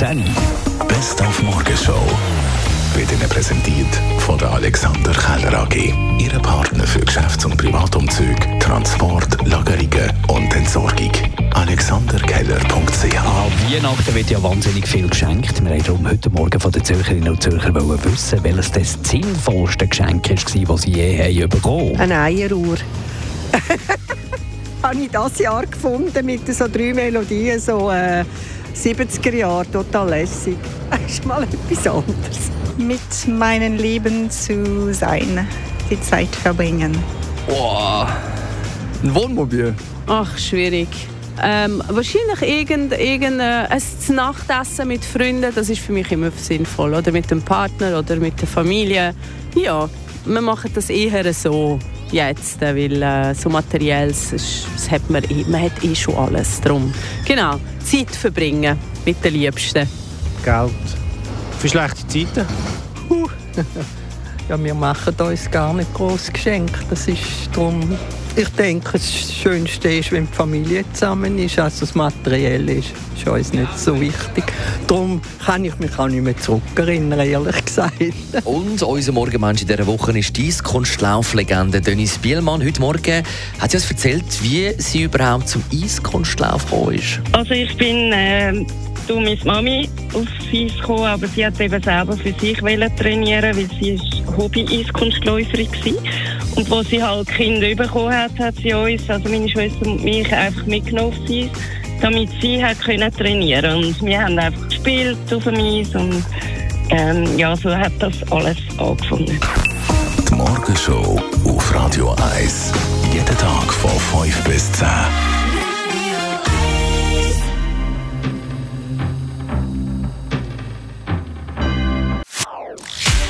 Dann Best auf Morgenshow wird Ihnen präsentiert von der Alexander Keller AG. Ihre Partner für Geschäfts- und Privatumzüge, Transport, Lagerungen und Entsorgung. AlexanderKeller.ch An Weihnachten wird ja wahnsinnig viel geschenkt. Wir haben darum heute Morgen von den Zürcherinnen und Zürcher wollen wissen, welches das sinnvollste Geschenk war, das sie je haben bekommen haben. Eine Eieruhr. habe ich dieses Jahr gefunden mit so drei Melodien, so äh, 70er Jahre, total lässig. Das ist mal etwas anderes. mit meinen Lieben zu sein, die Zeit verbringen. Boah, ein Wohnmobil. Ach, schwierig. Ähm, wahrscheinlich irgend, irgend, äh, ein Nachtessen mit Freunden, das ist für mich immer sinnvoll. Oder mit dem Partner oder mit der Familie. Ja, wir machen das eher so jetzt, äh, weil äh, so materielles, das, das hat man, eh, man hat eh schon alles drum. Genau, Zeit verbringen mit den Liebsten. Geld. Für schlechte Zeiten. Ja, wir machen uns gar nicht groß Geschenk. Das ist drum. Ich denke, das Schönste ist, wenn die Familie zusammen ist. Also das Materielle ist, ist uns nicht so wichtig. Darum kann ich mich auch nicht mehr zurückerinnern, ehrlich gesagt. Und unser Morgenmensch in dieser Woche ist die Eiskunstlauflegende Denise Bielmann. Heute Morgen hat sie uns erzählt, wie sie überhaupt zum Eiskunstlauf gekommen ist. Also ich bin äh, durch meine Mami aufs Eis gekommen, aber sie hat eben selber für sich trainieren, weil sie ist Hobby-Eiskunstläuferin war. Und als sie halt Kinder bekommen hat, hat sie uns, also meine Schwester und mich, einfach mitgenommen aufs Eis, damit sie hat können trainieren Und wir haben einfach gespielt auf dem Eis und ähm, ja, so hat das alles angefangen. Die Morgenshow auf Radio 1. Jeden Tag von 5 bis 10.